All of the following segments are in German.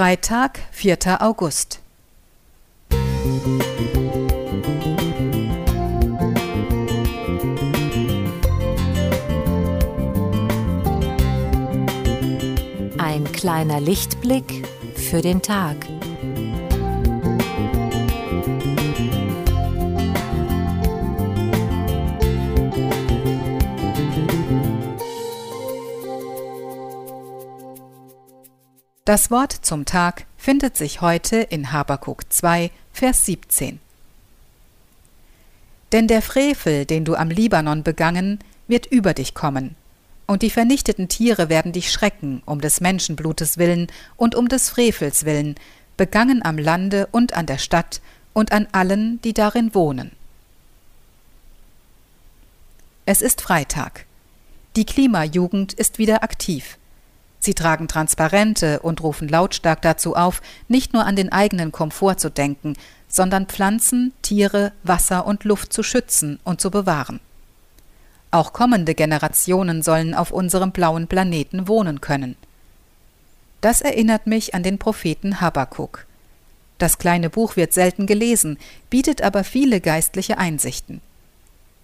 Freitag, 4. August. Ein kleiner Lichtblick für den Tag. Das Wort zum Tag findet sich heute in Habakuk 2, Vers 17. Denn der Frevel, den du am Libanon begangen, wird über dich kommen, und die vernichteten Tiere werden dich schrecken, um des Menschenblutes willen und um des Frevels willen, begangen am Lande und an der Stadt und an allen, die darin wohnen. Es ist Freitag. Die Klimajugend ist wieder aktiv. Sie tragen Transparente und rufen lautstark dazu auf, nicht nur an den eigenen Komfort zu denken, sondern Pflanzen, Tiere, Wasser und Luft zu schützen und zu bewahren. Auch kommende Generationen sollen auf unserem blauen Planeten wohnen können. Das erinnert mich an den Propheten Habakuk. Das kleine Buch wird selten gelesen, bietet aber viele geistliche Einsichten.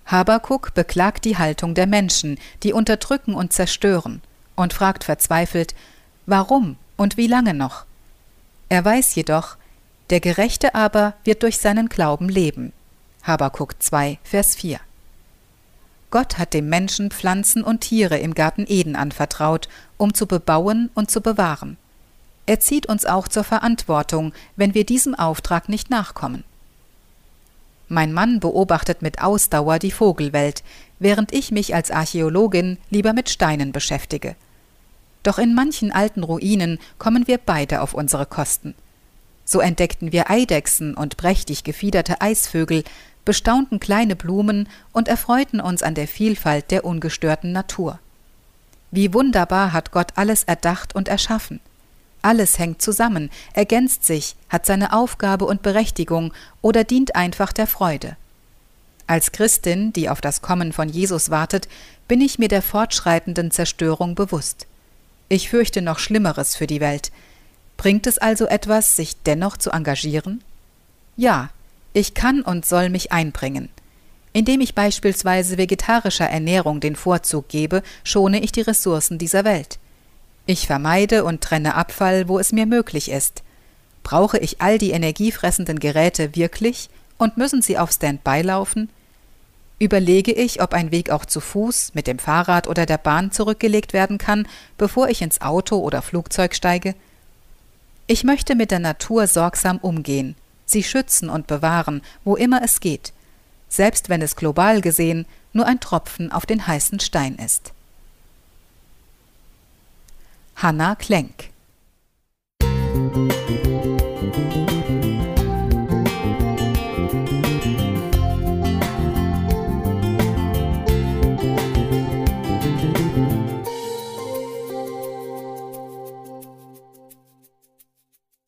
Habakuk beklagt die Haltung der Menschen, die unterdrücken und zerstören und fragt verzweifelt, warum und wie lange noch? Er weiß jedoch, der Gerechte aber wird durch seinen Glauben leben. Habakuk 2, Vers 4. Gott hat dem Menschen Pflanzen und Tiere im Garten Eden anvertraut, um zu bebauen und zu bewahren. Er zieht uns auch zur Verantwortung, wenn wir diesem Auftrag nicht nachkommen. Mein Mann beobachtet mit Ausdauer die Vogelwelt, während ich mich als Archäologin lieber mit Steinen beschäftige. Doch in manchen alten Ruinen kommen wir beide auf unsere Kosten. So entdeckten wir Eidechsen und prächtig gefiederte Eisvögel, bestaunten kleine Blumen und erfreuten uns an der Vielfalt der ungestörten Natur. Wie wunderbar hat Gott alles erdacht und erschaffen. Alles hängt zusammen, ergänzt sich, hat seine Aufgabe und Berechtigung oder dient einfach der Freude. Als Christin, die auf das Kommen von Jesus wartet, bin ich mir der fortschreitenden Zerstörung bewusst. Ich fürchte noch Schlimmeres für die Welt. Bringt es also etwas, sich dennoch zu engagieren? Ja, ich kann und soll mich einbringen. Indem ich beispielsweise vegetarischer Ernährung den Vorzug gebe, schone ich die Ressourcen dieser Welt. Ich vermeide und trenne Abfall, wo es mir möglich ist. Brauche ich all die energiefressenden Geräte wirklich und müssen sie auf Standby laufen? Überlege ich, ob ein Weg auch zu Fuß, mit dem Fahrrad oder der Bahn zurückgelegt werden kann, bevor ich ins Auto oder Flugzeug steige. Ich möchte mit der Natur sorgsam umgehen, sie schützen und bewahren, wo immer es geht, selbst wenn es global gesehen nur ein Tropfen auf den heißen Stein ist. Hanna Klenk